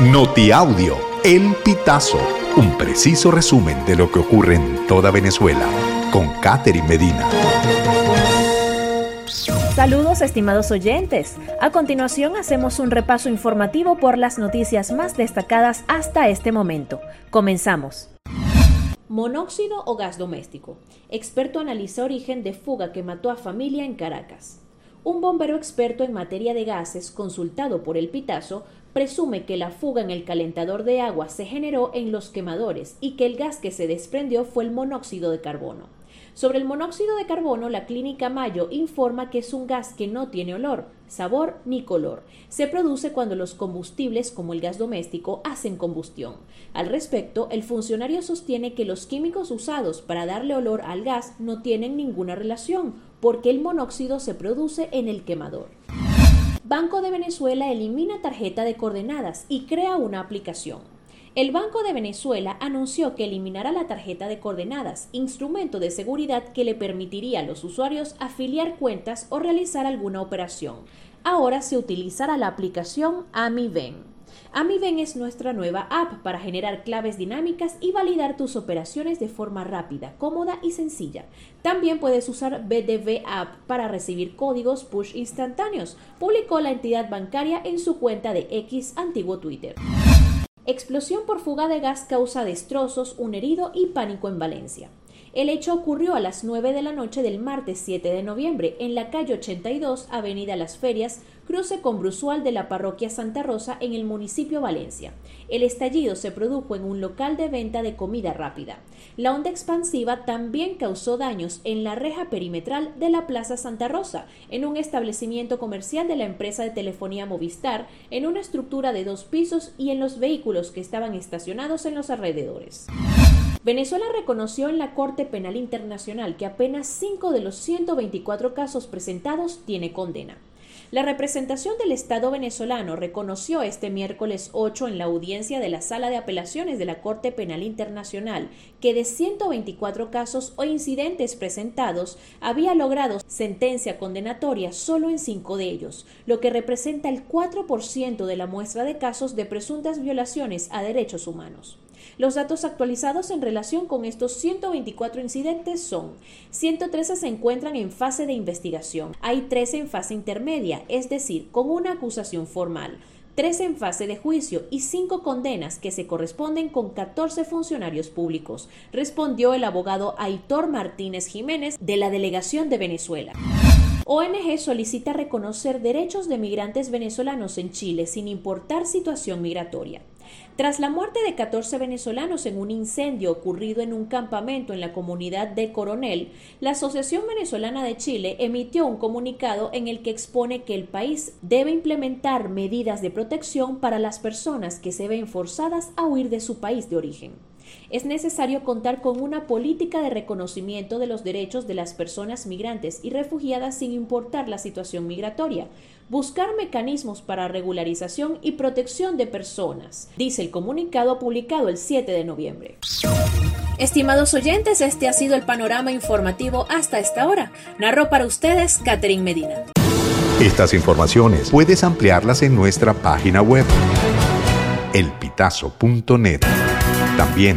Notiaudio, El Pitazo, un preciso resumen de lo que ocurre en toda Venezuela, con Catherine Medina. Saludos estimados oyentes. A continuación hacemos un repaso informativo por las noticias más destacadas hasta este momento. Comenzamos. Monóxido o gas doméstico. Experto analiza origen de fuga que mató a familia en Caracas. Un bombero experto en materia de gases, consultado por el Pitazo, presume que la fuga en el calentador de agua se generó en los quemadores y que el gas que se desprendió fue el monóxido de carbono. Sobre el monóxido de carbono, la clínica Mayo informa que es un gas que no tiene olor, sabor ni color. Se produce cuando los combustibles, como el gas doméstico, hacen combustión. Al respecto, el funcionario sostiene que los químicos usados para darle olor al gas no tienen ninguna relación, porque el monóxido se produce en el quemador. Banco de Venezuela elimina tarjeta de coordenadas y crea una aplicación. El Banco de Venezuela anunció que eliminará la tarjeta de coordenadas, instrumento de seguridad que le permitiría a los usuarios afiliar cuentas o realizar alguna operación. Ahora se utilizará la aplicación AmiVen. AmiVen es nuestra nueva app para generar claves dinámicas y validar tus operaciones de forma rápida, cómoda y sencilla. También puedes usar BDV App para recibir códigos push instantáneos, publicó la entidad bancaria en su cuenta de X antiguo Twitter. Explosión por fuga de gas causa destrozos, un herido y pánico en Valencia. El hecho ocurrió a las 9 de la noche del martes 7 de noviembre en la calle 82, Avenida Las Ferias, cruce con Brusual de la parroquia Santa Rosa en el municipio Valencia. El estallido se produjo en un local de venta de comida rápida. La onda expansiva también causó daños en la reja perimetral de la Plaza Santa Rosa, en un establecimiento comercial de la empresa de telefonía Movistar, en una estructura de dos pisos y en los vehículos que estaban estacionados en los alrededores. Venezuela reconoció en la Corte Penal Internacional que apenas 5 de los 124 casos presentados tiene condena. La representación del Estado venezolano reconoció este miércoles 8 en la audiencia de la Sala de Apelaciones de la Corte Penal Internacional que de 124 casos o incidentes presentados había logrado sentencia condenatoria solo en cinco de ellos, lo que representa el 4% de la muestra de casos de presuntas violaciones a derechos humanos. Los datos actualizados en relación con estos 124 incidentes son 113 se encuentran en fase de investigación, hay 13 en fase intermedia, es decir, con una acusación formal. 3 en fase de juicio y 5 condenas que se corresponden con 14 funcionarios públicos, respondió el abogado Aitor Martínez Jiménez de la Delegación de Venezuela. ONG solicita reconocer derechos de migrantes venezolanos en Chile sin importar situación migratoria. Tras la muerte de 14 venezolanos en un incendio ocurrido en un campamento en la comunidad de Coronel, la Asociación Venezolana de Chile emitió un comunicado en el que expone que el país debe implementar medidas de protección para las personas que se ven forzadas a huir de su país de origen. Es necesario contar con una política de reconocimiento de los derechos de las personas migrantes y refugiadas sin importar la situación migratoria, buscar mecanismos para regularización y protección de personas, dice el comunicado publicado el 7 de noviembre. Estimados oyentes, este ha sido el panorama informativo hasta esta hora. Narró para ustedes Catherine Medina. Estas informaciones puedes ampliarlas en nuestra página web elpitazo.net. También